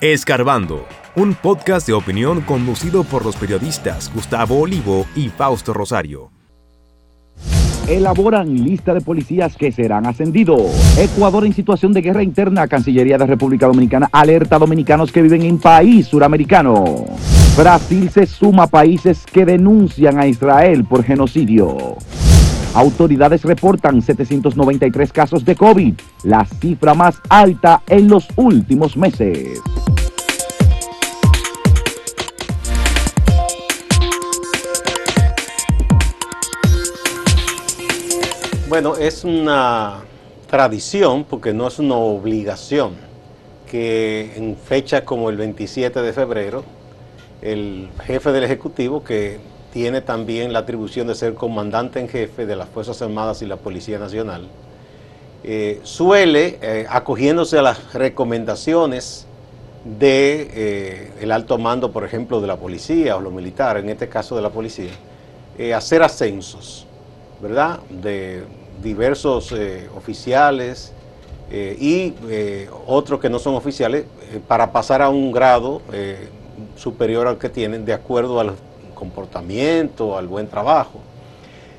Escarbando, un podcast de opinión conducido por los periodistas Gustavo Olivo y Fausto Rosario. Elaboran lista de policías que serán ascendidos. Ecuador en situación de guerra interna. Cancillería de República Dominicana alerta a dominicanos que viven en país suramericano. Brasil se suma a países que denuncian a Israel por genocidio. Autoridades reportan 793 casos de COVID, la cifra más alta en los últimos meses. Bueno, es una tradición, porque no es una obligación, que en fechas como el 27 de febrero, el jefe del Ejecutivo, que tiene también la atribución de ser comandante en jefe de las Fuerzas Armadas y la Policía Nacional, eh, suele, eh, acogiéndose a las recomendaciones de eh, alto mando, por ejemplo, de la policía o los militares, en este caso de la policía, hacer ascensos, ¿verdad? De diversos oficiales y otros que no son oficiales para pasar a un grado superior al que tienen de acuerdo a los comportamiento, al buen trabajo.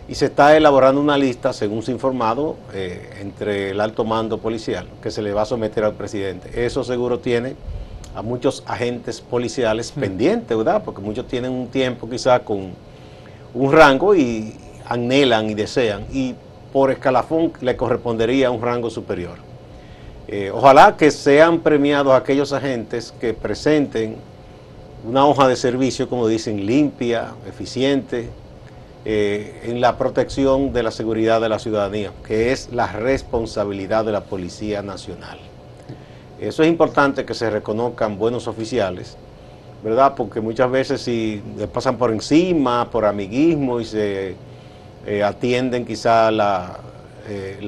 Y se está elaborando una lista, según se ha informado, eh, entre el alto mando policial que se le va a someter al presidente. Eso seguro tiene a muchos agentes policiales mm. pendientes, ¿verdad? Porque muchos tienen un tiempo quizás con un rango y anhelan y desean. Y por escalafón le correspondería un rango superior. Eh, ojalá que sean premiados aquellos agentes que presenten una hoja de servicio, como dicen, limpia, eficiente, eh, en la protección de la seguridad de la ciudadanía, que es la responsabilidad de la Policía Nacional. Eso es importante que se reconozcan buenos oficiales, ¿verdad? Porque muchas veces si le pasan por encima, por amiguismo y se eh, atienden quizá la, eh,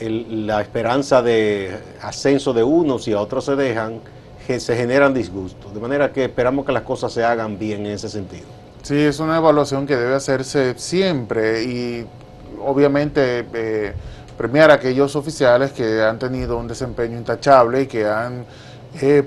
la esperanza de ascenso de unos y a otros se dejan, que se generan disgustos. De manera que esperamos que las cosas se hagan bien en ese sentido. Sí, es una evaluación que debe hacerse siempre y obviamente eh, premiar a aquellos oficiales que han tenido un desempeño intachable y que han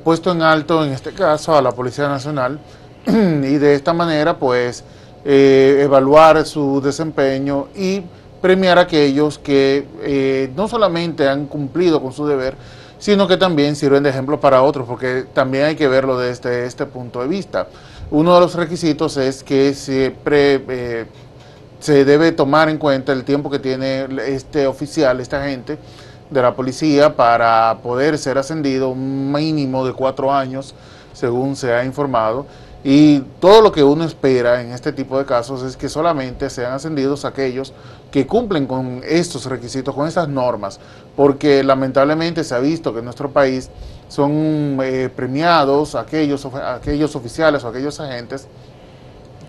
puesto en alto, en este caso, a la Policía Nacional y de esta manera, pues, eh, evaluar su desempeño y premiar a aquellos que no solamente han cumplido con su deber, sino que también sirven de ejemplo para otros, porque también hay que verlo desde este punto de vista. Uno de los requisitos es que siempre eh, se debe tomar en cuenta el tiempo que tiene este oficial, esta agente de la policía para poder ser ascendido, un mínimo de cuatro años, según se ha informado. Y todo lo que uno espera en este tipo de casos es que solamente sean ascendidos aquellos que cumplen con estos requisitos, con estas normas, porque lamentablemente se ha visto que en nuestro país son eh, premiados aquellos, aquellos oficiales o aquellos agentes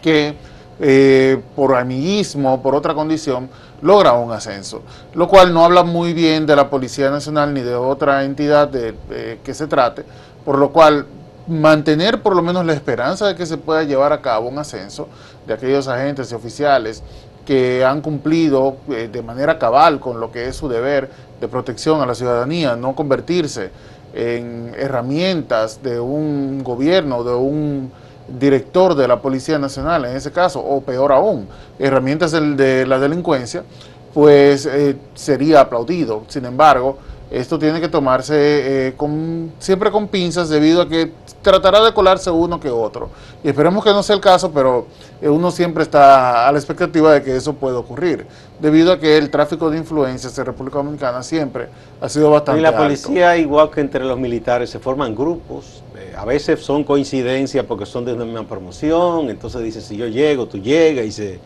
que eh, por amiguismo, por otra condición, logra un ascenso, lo cual no habla muy bien de la Policía Nacional ni de otra entidad de, eh, que se trate, por lo cual mantener por lo menos la esperanza de que se pueda llevar a cabo un ascenso de aquellos agentes y oficiales que han cumplido eh, de manera cabal con lo que es su deber de protección a la ciudadanía, no convertirse en herramientas de un gobierno, de un director de la Policía Nacional en ese caso, o peor aún, herramientas de, la delincuencia, pues eh, sería aplaudido. Sin embargo, esto tiene que tomarse eh, con, siempre con pinzas debido a que tratará de colarse uno que otro. Y esperemos que no sea el caso, pero eh, uno siempre está a la expectativa de que eso pueda ocurrir, debido a que el tráfico de influencias en República Dominicana siempre ha sido bastante Y la policía, igual que entre los militares, se forman grupos, eh, a veces son coincidencias porque son de una misma promoción, entonces dice, si yo llego, tú llegas, y se,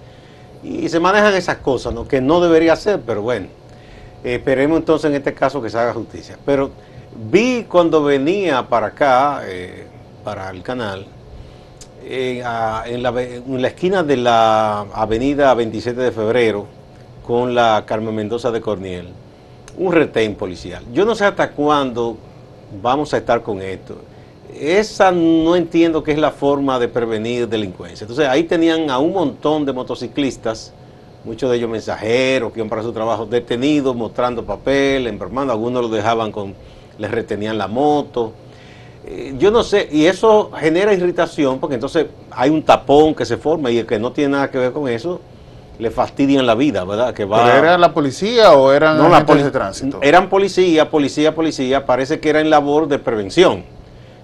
y se manejan esas cosas, ¿no? que no debería ser, pero bueno esperemos entonces en este caso que se haga justicia. Pero vi cuando venía para acá, eh, para el canal, en, la, esquina de la avenida 27 de febrero con la Carmen Mendoza de Corniel, un retén policial. Yo no sé hasta cuándo vamos a estar con esto. Esa no entiendo que es la forma de prevenir delincuencia. Entonces ahí tenían a un montón de motociclistas muchos de ellos mensajeros que iban para su trabajo detenidos, mostrando papel, enfermando, algunos los dejaban con les retenían la moto. Eh, yo no sé, y eso genera irritación porque entonces hay un tapón que se forma y el que no tiene nada que ver con eso le fastidian la vida, ¿verdad? Que va, ¿Pero era la policía o eran No, la agentes poli- de tránsito? Eran policía, policía, policía. Parece que era en labor de prevención.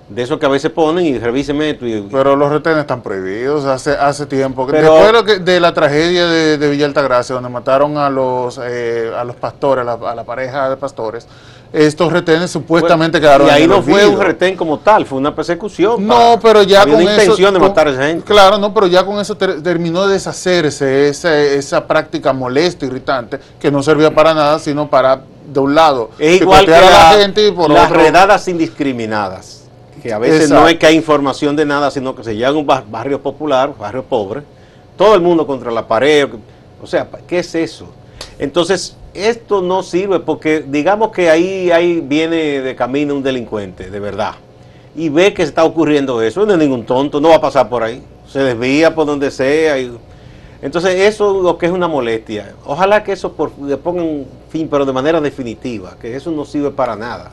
De eso que a veces ponen y revíseme esto. y- Pero los retenes están prohibidos hace hace tiempo. Pero- Después de, lo que- de la tragedia de, de Villa Altagracia, donde mataron a los eh, a los pastores, a la, a la pareja de pastores, estos retenes supuestamente quedaron Y ahí no fue un retén como tal, fue una persecución. No, para- pero ya había con una eso. intención de matar a esa gente. Claro, no, pero ya con eso ter- terminó de deshacerse esa, esa práctica molesta, irritante, que no servía para nada, sino para, de un lado, Es igual que la- la gente y por las redadas indiscriminadas. Que a veces Exacto. no es que hay información de nada, sino que se llega a un ba- barrio popular, barrio pobre, todo el mundo contra la pared. O sea, ¿qué es eso? Entonces, esto no sirve porque digamos que ahí, ahí viene de camino un delincuente, de verdad, y ve que está ocurriendo eso, no es ningún tonto, no va a pasar por ahí, se desvía por donde sea. y- entonces, eso es lo que es una molestia. Ojalá que eso por, le pongan fin, pero de manera definitiva, que eso no sirve para nada,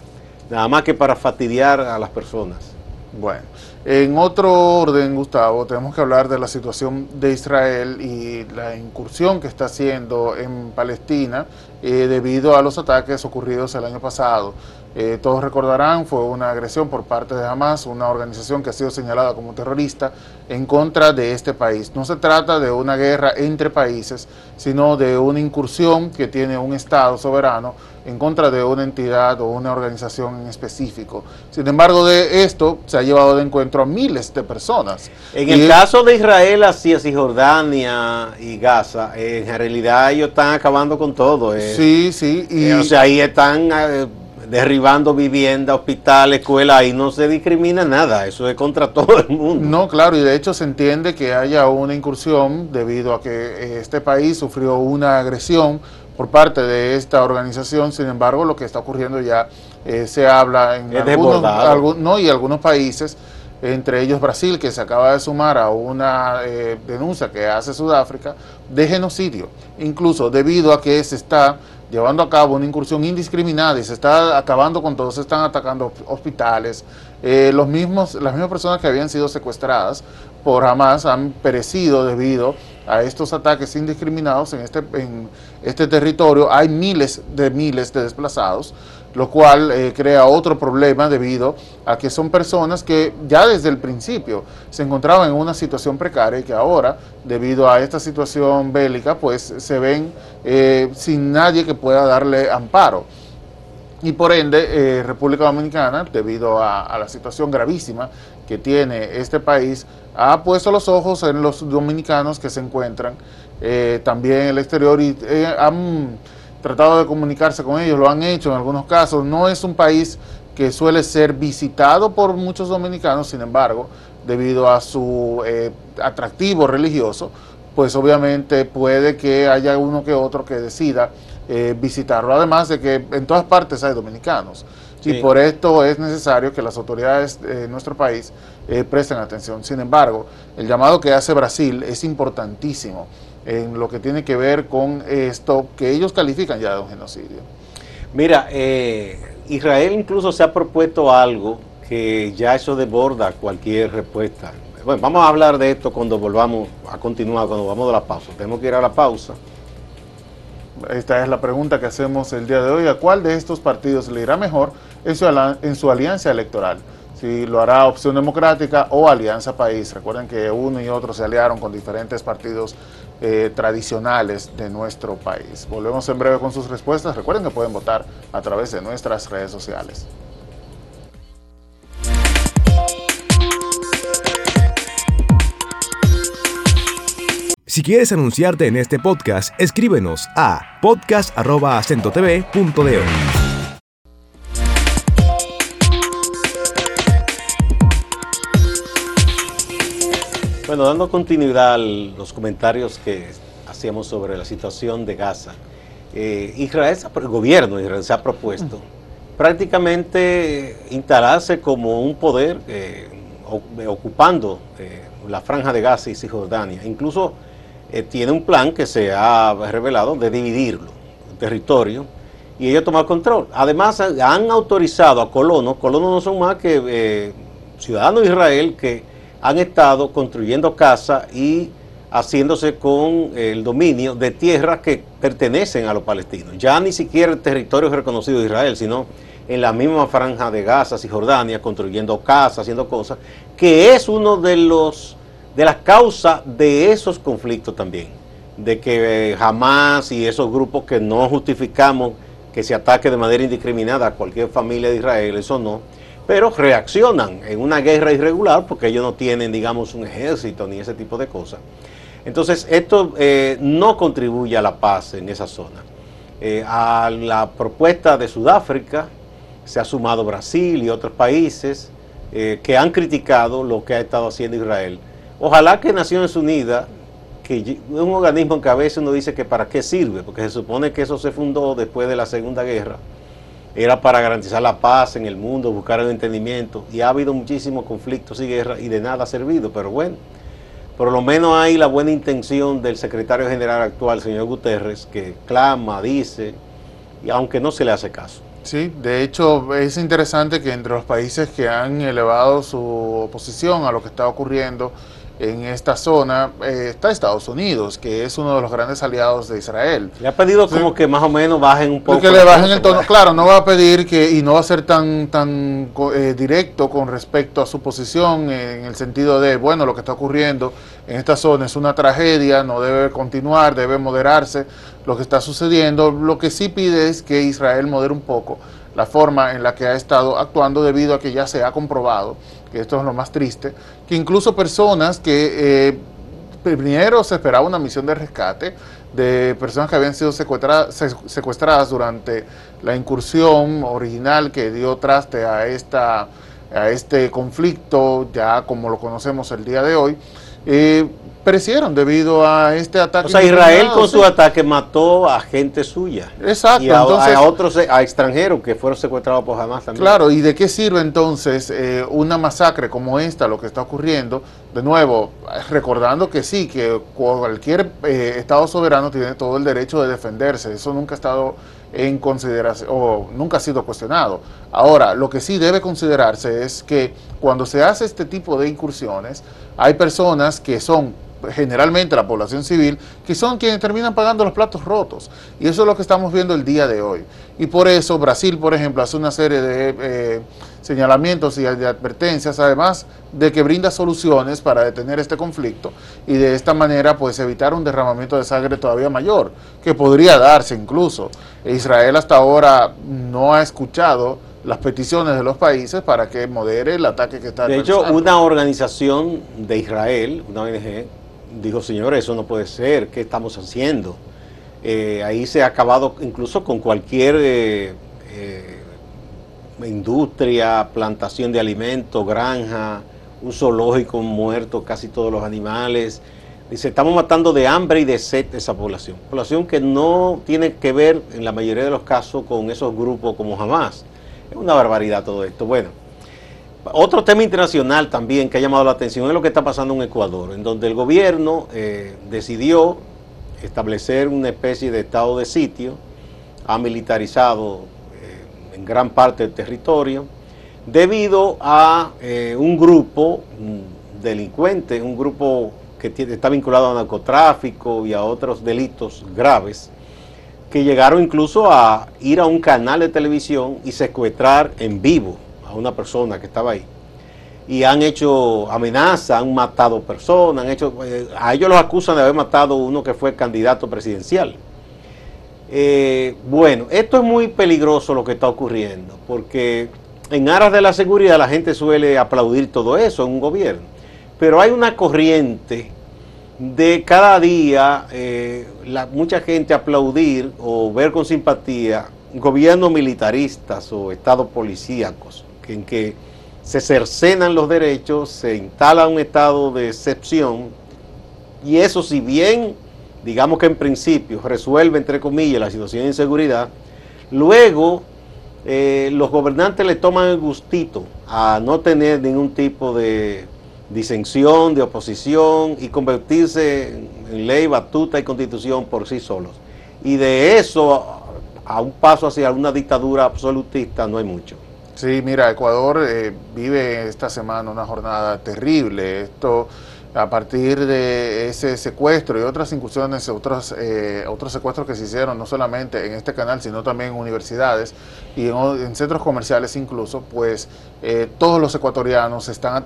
nada más que para fastidiar a las personas. Bueno, en otro orden, Gustavo, tenemos que hablar de la situación de Israel y la incursión que está haciendo en Palestina eh, debido a los ataques ocurridos el año pasado. Eh, todos recordarán, fue una agresión por parte de Hamas, una organización que ha sido señalada como terrorista en contra de este país. No se trata de una guerra entre países, sino de una incursión que tiene un Estado soberano en contra de una entidad o una organización en específico. Sin embargo, de esto se ha llevado de encuentro a miles de personas. En Y el caso de Israel, así es, y Jordania y Gaza, eh, en realidad ellos están acabando con todo. eh. Sí, sí, y Eh, o sea, ahí están eh, derribando viviendas, hospitales, escuelas, ahí no se discrimina nada, eso es contra todo el mundo. No, claro, y de hecho se entiende que haya una incursión debido a que eh, este país sufrió una agresión por parte de esta organización. Sin embargo, lo que está ocurriendo ya eh, se habla en algunos, no, y algunos países, entre ellos Brasil, que se acaba de sumar a una eh, denuncia que hace Sudáfrica de genocidio, incluso debido a que se está llevando a cabo una incursión indiscriminada y se está acabando con todo, se están atacando hospitales, eh, los mismos, las mismas personas que habían sido secuestradas por Hamas han perecido debido a estos ataques indiscriminados en este, en este territorio. Hay miles de miles de desplazados, lo cual eh, crea otro problema debido a que son personas que ya desde el principio se encontraban en una situación precaria y que ahora, debido a esta situación bélica, pues se ven eh, sin nadie que pueda darle amparo. Y por ende, eh, República Dominicana, debido a, la situación gravísima que tiene este país, ha puesto los ojos en los dominicanos que se encuentran también en el exterior y han tratado de comunicarse con ellos, lo han hecho en algunos casos. No es un país que suele ser visitado por muchos dominicanos, sin embargo, debido a su eh, atractivo religioso, pues obviamente puede que haya uno que otro que decida eh, visitarlo. Además de que en todas partes hay dominicanos. Sí. Y por esto es necesario que las autoridades de nuestro país eh, presten atención. Sin embargo, el llamado que hace Brasil es importantísimo en lo que tiene que ver con esto que ellos califican ya de un genocidio. Mira, eh, Israel incluso se ha propuesto algo que ya eso desborda cualquier respuesta. Bueno, vamos a hablar de esto cuando volvamos a continuar, cuando vamos de la pausa. Tenemos que ir a la pausa. Esta es la pregunta que hacemos el día de hoy. ¿A cuál de estos partidos le irá mejor en su, ala- en su alianza electoral? Si lo hará Opción Democrática o Alianza País. Recuerden que uno y otro se aliaron con diferentes partidos eh, tradicionales de nuestro país. Volvemos en breve con sus respuestas. Recuerden que pueden votar a través de nuestras redes sociales. Si quieres anunciarte en este podcast, escríbenos a podcast.acentotv.de. Bueno, dando continuidad a los comentarios que hacíamos sobre la situación de Gaza, eh, Israel, el gobierno de Israel se ha propuesto prácticamente instalarse como un poder eh, eh, ocupando eh, la franja de Gaza y Cisjordania. Incluso tiene un plan que se ha revelado de dividirlo, el territorio, y ellos toman control. Además, han autorizado a colonos, colonos no son más que ciudadanos de Israel que han estado construyendo casas y haciéndose con el dominio de tierras que pertenecen a los palestinos. Ya ni siquiera el territorio reconocido de Israel, sino en la misma franja de Gaza y Jordania, construyendo casas, haciendo cosas, que es uno de los de las causas de esos conflictos también, de que jamás y esos grupos que no justificamos que se ataque de manera indiscriminada a cualquier familia de Israel, eso no, pero reaccionan en una guerra irregular porque ellos no tienen, digamos, un ejército ni ese tipo de cosas. Entonces, esto eh, no contribuye a la paz en esa zona. Eh, a la propuesta de Sudáfrica se ha sumado Brasil y otros países eh, que han criticado lo que ha estado haciendo Israel. Ojalá que Naciones Unidas, que es un organismo que a veces uno dice que para qué sirve, porque se supone que eso se fundó después de la Segunda Guerra, era para garantizar la paz en el mundo, buscar el entendimiento, y ha habido muchísimos conflictos y guerras y de nada ha servido, pero bueno, por lo menos hay la buena intención del secretario general actual, señor Guterres, que clama, dice, y aunque no se le hace caso. Sí, de hecho es interesante que entre los países que han elevado su oposición a lo que está ocurriendo, en esta zona eh, está Estados Unidos, que es uno de los grandes aliados de Israel. Le ha pedido como que más o menos bajen un poco. Que le bajen el tono. Claro, no va a pedir que, y no va a ser tan, tan eh, directo con respecto a su posición en el sentido de, bueno, lo que está ocurriendo en esta zona es una tragedia, no debe continuar, debe moderarse lo que está sucediendo. Lo que sí pide es que Israel modere un poco la forma en la que ha estado actuando debido a que ya se ha comprobado, que esto es lo más triste, que incluso personas que eh, primero se esperaba una misión de rescate de personas que habían sido secuestradas, durante la incursión original que dio traste a, esta, a este conflicto, ya como lo conocemos el día de hoy, eh, perecieron debido a este ataque. O sea, Israel con su ataque mató a gente suya. Exacto. Y a, a otros, a extranjeros que fueron secuestrados por Hamas también. Claro, ¿y de qué sirve entonces eh, una masacre como esta, lo que está ocurriendo? De nuevo, recordando que sí, que cualquier eh, Estado soberano tiene todo el derecho de defenderse. Eso nunca ha estado en consideración, o nunca ha sido cuestionado. Ahora, lo que sí debe considerarse es que cuando se hace este tipo de incursiones, hay personas que son generalmente la población civil, que son quienes terminan pagando los platos rotos. Y eso es lo que estamos viendo el día de hoy. Y por eso Brasil, por ejemplo, hace una serie de eh, señalamientos y de advertencias, además de que brinda soluciones para detener este conflicto y de esta manera pues evitar un derramamiento de sangre todavía mayor, que podría darse incluso. Israel hasta ahora no ha escuchado las peticiones de los países para que modere el ataque que está De hecho, una organización de Israel, una ONG, dijo, señores, eso no puede ser, ¿qué estamos haciendo? Eh, ahí se ha acabado incluso con cualquier eh, eh, industria, plantación de alimentos, granja, un zoológico muerto casi todos los animales. Dice, estamos matando de hambre y de sed esa población. Población que no tiene que ver en la mayoría de los casos con esos grupos como jamás. Es una barbaridad todo esto. Bueno, otro tema internacional también que ha llamado la atención es lo que está pasando en Ecuador, en donde el gobierno eh, decidió establecer una especie de estado de sitio, ha militarizado eh, en gran parte del territorio, debido a eh, un grupo mm, delincuente, un grupo que está vinculado a narcotráfico y a otros delitos graves, que llegaron incluso a ir a un canal de televisión y secuestrar en vivo una persona que estaba ahí. Y han hecho amenazas, han matado personas, han hecho, eh, a ellos los acusan de haber matado uno que fue candidato presidencial. Eh, bueno, esto es muy peligroso lo que está ocurriendo, porque en aras de la seguridad la gente suele aplaudir todo eso en un gobierno, pero hay una corriente de cada día eh, mucha gente aplaudir o ver con simpatía gobiernos militaristas o estados policíacos en que se cercenan los derechos, se instala un estado de excepción y eso si bien, digamos que en principio resuelve entre comillas la situación de inseguridad, luego eh, los gobernantes le toman el gustito a no tener ningún tipo de disensión, de oposición y convertirse en ley, batuta y constitución por sí solos. Y de eso a un paso hacia una dictadura absolutista no hay mucho. Sí, mira, Ecuador eh, vive esta semana una jornada terrible. Esto a partir de ese secuestro y otras incursiones, otros, eh, otros secuestros que se hicieron, no solamente en este canal, sino también en universidades y en, centros comerciales incluso, pues eh, todos los ecuatorianos están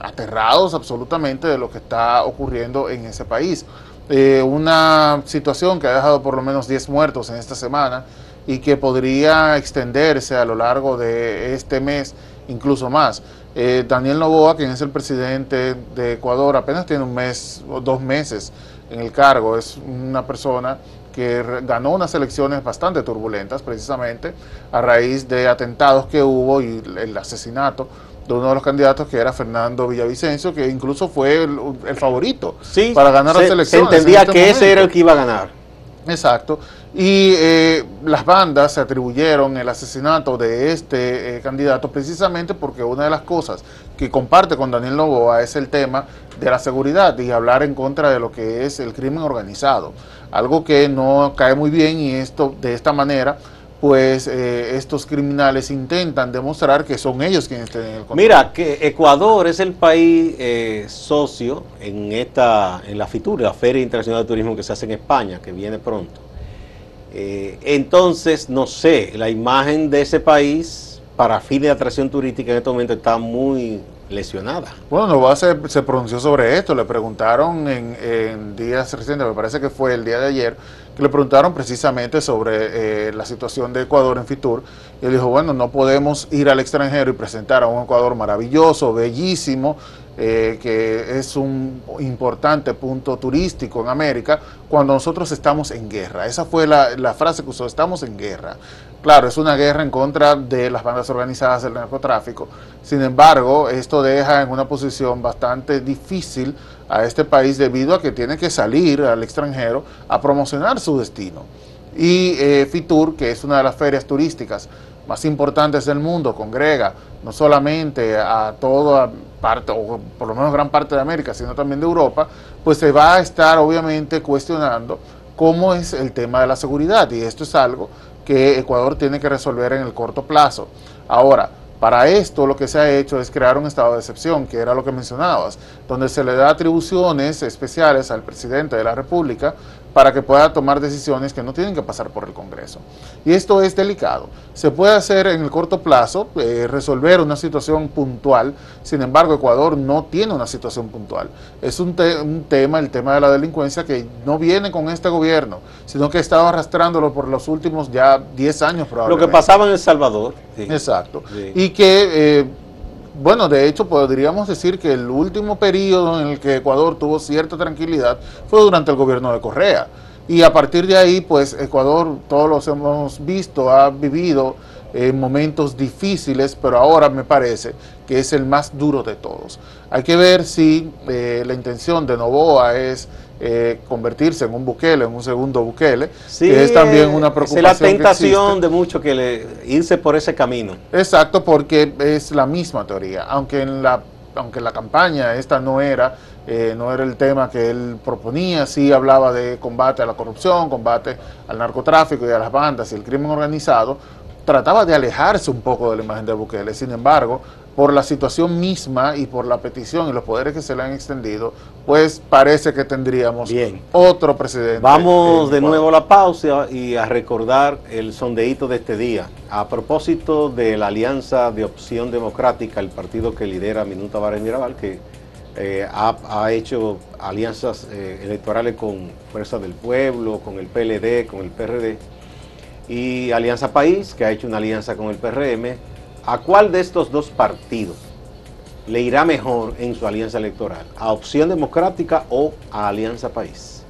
aterrados absolutamente de lo que está ocurriendo en ese país. Eh, una situación que ha dejado por lo menos 10 muertos en esta semana y que podría extenderse a lo largo de este mes incluso más. Eh, Daniel Novoa, quien es el presidente de Ecuador, apenas tiene un mes o dos meses en el cargo. Es una persona que ganó unas elecciones bastante turbulentas, precisamente a raíz de atentados que hubo y el asesinato de uno de los candidatos que era Fernando Villavicencio, que incluso fue el, favorito para ganar las elecciones. Se entendía este que ese era el que iba a ganar. Exacto. Y eh, las bandas se atribuyeron el asesinato de este eh, candidato precisamente porque una de las cosas que comparte con Daniel Novoa es el tema de la seguridad y hablar en contra de lo que es el crimen organizado. Algo que no cae muy bien y esto de esta manera pues eh, estos criminales intentan demostrar que son ellos quienes tienen el control. Mira, que Ecuador es el país socio en esta en la FITUR, la Feria Internacional de Turismo que se hace en España, que viene pronto. Eh, entonces, no sé, la imagen de ese país para fin de atracción turística en este momento está muy lesionada. Bueno, Nova se, se pronunció sobre esto, le preguntaron en, días recientes, me parece que fue el día de ayer, que le preguntaron precisamente sobre eh, la situación de Ecuador en Fitur, y él dijo, bueno, no podemos ir al extranjero y presentar a un Ecuador maravilloso, bellísimo, eh, que es un importante punto turístico en América, cuando nosotros estamos en guerra. Esa fue la, la, frase que usó, estamos en guerra. Claro, es una guerra en contra de las bandas organizadas del narcotráfico. Sin embargo, esto deja en una posición bastante difícil a este país debido a que tiene que salir al extranjero a promocionar su destino. Y eh, Fitur, que es una de las ferias turísticas más importantes del mundo, congrega no solamente a toda parte, o por lo menos gran parte de América, sino también de Europa, pues se va a estar obviamente cuestionando cómo es el tema de la seguridad. Y esto es algo que Ecuador tiene que resolver en el corto plazo. Ahora, para esto lo que se ha hecho es crear un estado de excepción, que era lo que mencionabas, donde se le da atribuciones especiales al presidente de la República para que pueda tomar decisiones que no tienen que pasar por el Congreso. Y esto es delicado. Se puede hacer en el corto plazo, eh, resolver una situación puntual, sin embargo Ecuador no tiene una situación puntual. Es un, tema, el tema de la delincuencia, que no viene con este gobierno, sino que ha estado arrastrándolo por los últimos ya 10 años probablemente. Lo que pasaba en El Salvador. Exacto. Y que... Eh, bueno, de hecho podríamos decir que el último periodo en el que Ecuador tuvo cierta tranquilidad fue durante el gobierno de Correa. Y a partir de ahí, pues Ecuador, todos los hemos visto, ha vivido eh, momentos difíciles, pero ahora me parece que es el más duro de todos. Hay que ver si eh, la intención de Novoa es eh, convertirse en un Bukele, en un segundo Bukele, sí, que es también una preocupación. Es la tentación de muchos que le, irse por ese camino. Exacto, porque es la misma teoría, aunque en la, aunque la campaña esta no era, eh, no era el tema que él proponía, sí hablaba de combate a la corrupción, combate al narcotráfico y a las bandas y el crimen organizado, trataba de alejarse un poco de la imagen de Bukele. Sin embargo, por la situación misma y por la petición y los poderes que se le han extendido, pues parece que tendríamos otro presidente. Vamos de nuevo a la pausa y a recordar el sondeíto de este día. A propósito de la Alianza de Opción Democrática, el partido que lidera Minuta Vares Mirabal, que eh, ha, hecho alianzas eh, electorales con Fuerza del Pueblo, con el PLD, con el PRD, y Alianza País, que ha hecho una alianza con el PRM, ¿A cuál de estos dos partidos le irá mejor en su alianza electoral? ¿A Opción Democrática o a Alianza País?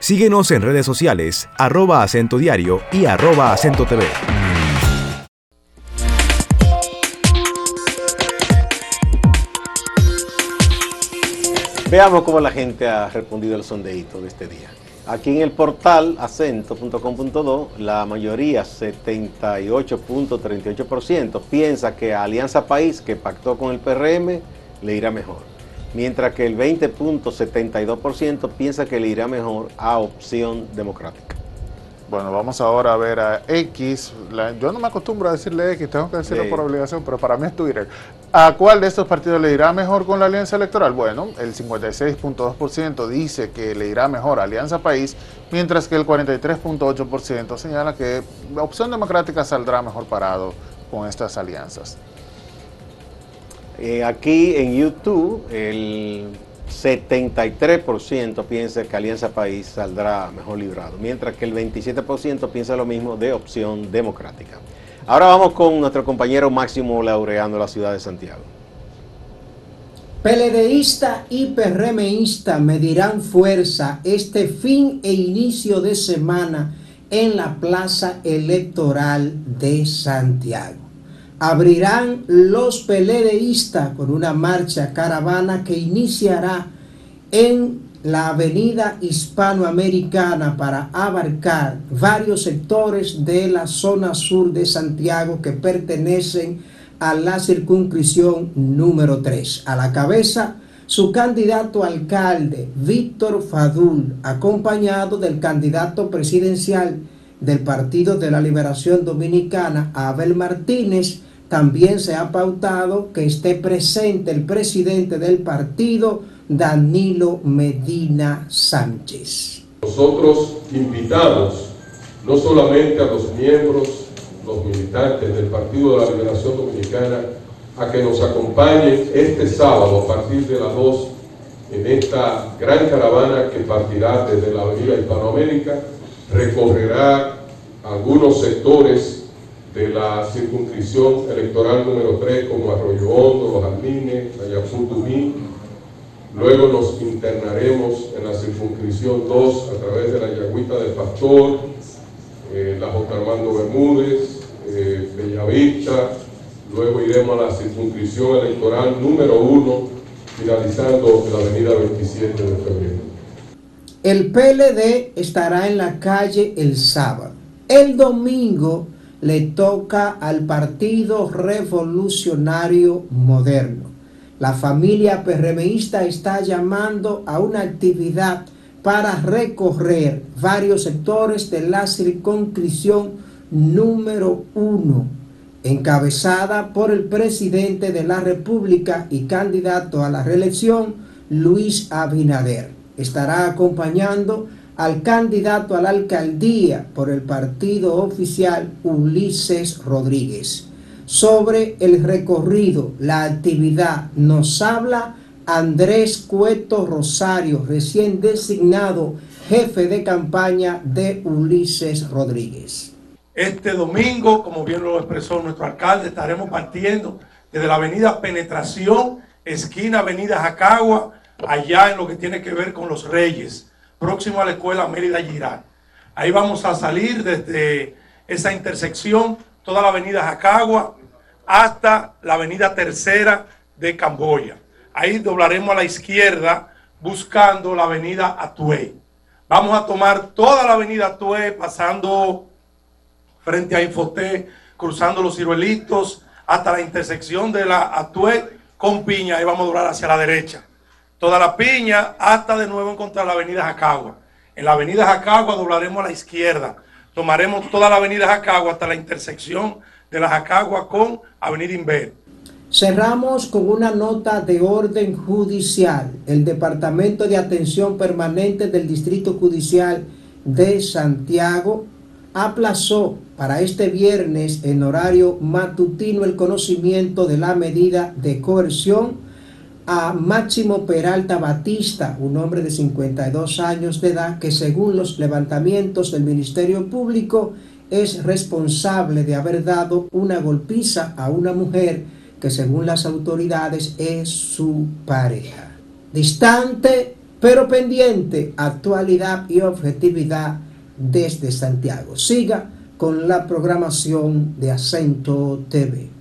Síguenos en redes sociales, arroba acento diario y arroba acento TV. Veamos cómo la gente ha respondido al sondeíto de este día. Aquí en el portal acento.com.do, la mayoría, 78.38%, piensa que a Alianza País, que pactó con el PRM, le irá mejor. mientras que el 20.72% piensa que le irá mejor a opción democrática. Bueno, vamos ahora a ver a X. yo no me acostumbro a decirle X, tengo que decirlo por obligación, pero para mí es Twitter. ¿A cuál de estos partidos le irá mejor con la alianza electoral? Bueno, el 56.2% dice que le irá mejor a Alianza País, mientras que el 43.8% señala que la opción democrática saldrá mejor parado con estas alianzas. Eh, aquí en YouTube, el 73% piensa que Alianza País saldrá mejor librado, mientras que el 27% piensa lo mismo de opción democrática. Ahora vamos con nuestro compañero Máximo Laureano de la ciudad de Santiago. PLDista y PRMista medirán fuerza este fin e inicio de semana en la Plaza Electoral de Santiago. Abrirán los PLDistas con una marcha caravana que iniciará en la avenida hispanoamericana para abarcar varios sectores de la zona sur de Santiago que pertenecen a la circunscripción número 3. A la cabeza, su candidato alcalde, Víctor Fadul, acompañado del candidato presidencial del Partido de la Liberación Dominicana, Abel Martínez, también se ha pautado que esté presente el presidente del partido, Danilo Medina Sánchez. Nosotros invitamos no solamente a los miembros, los militantes del Partido de la Liberación Dominicana, a que nos acompañen este sábado a partir de las 2 en esta gran caravana que partirá desde la Avenida Hispanoamérica, recorrerá algunos sectores de la circunscripción electoral número 3 como Arroyo Hondo, Los Jardines, Ayaputumí. Luego nos internaremos en la circunscripción 2 a través de la Yagüita del Pastor, eh, la J. Armando Bermúdez, eh, Bellavista. Luego iremos a la circunscripción electoral número 1, finalizando la avenida 27 de febrero. El PLD estará en la calle el sábado. El domingo le toca al Partido Revolucionario Moderno. La familia PRMista está llamando a una actividad para recorrer varios sectores de la circunscripción número uno, encabezada por el presidente de la República y candidato a la reelección, Luis Abinader. Estará acompañando al candidato a la alcaldía por el partido oficial Ulises Rodríguez. Sobre el recorrido, la actividad, nos habla Andrés Cueto Rosario, recién designado jefe de campaña de Ulises Rodríguez. Este domingo, como bien lo expresó nuestro alcalde, estaremos partiendo desde la avenida Penetración, esquina Avenida Jacagua, allá en lo que tiene que ver con los Reyes próximo a la escuela Mérida Girard. Ahí vamos a salir desde esa intersección, toda la avenida Jacagua, hasta la avenida Tercera de Camboya. Ahí doblaremos a la izquierda buscando la avenida Atué. Vamos a tomar toda la avenida Atué, pasando frente a Infoté, cruzando los ciruelitos, hasta la intersección de la Atué con Piña. Ahí vamos a doblar hacia la derecha toda la piña hasta de nuevo encontrar la avenida Jacagua. En la avenida Jacagua doblaremos a la izquierda. Tomaremos toda la avenida Jacagua hasta la intersección de la Jacagua con avenida Inver. Cerramos con una nota de orden judicial. El Departamento de Atención Permanente del Distrito Judicial de Santiago aplazó para este viernes en horario matutino el conocimiento de la medida de coerción a Máximo Peralta Batista, un hombre de 52 años de edad que según los levantamientos del Ministerio Público es responsable de haber dado una golpiza a una mujer que según las autoridades es su pareja. Distante pero pendiente, actualidad y objetividad desde Santiago. Siga con la programación de Acento TV.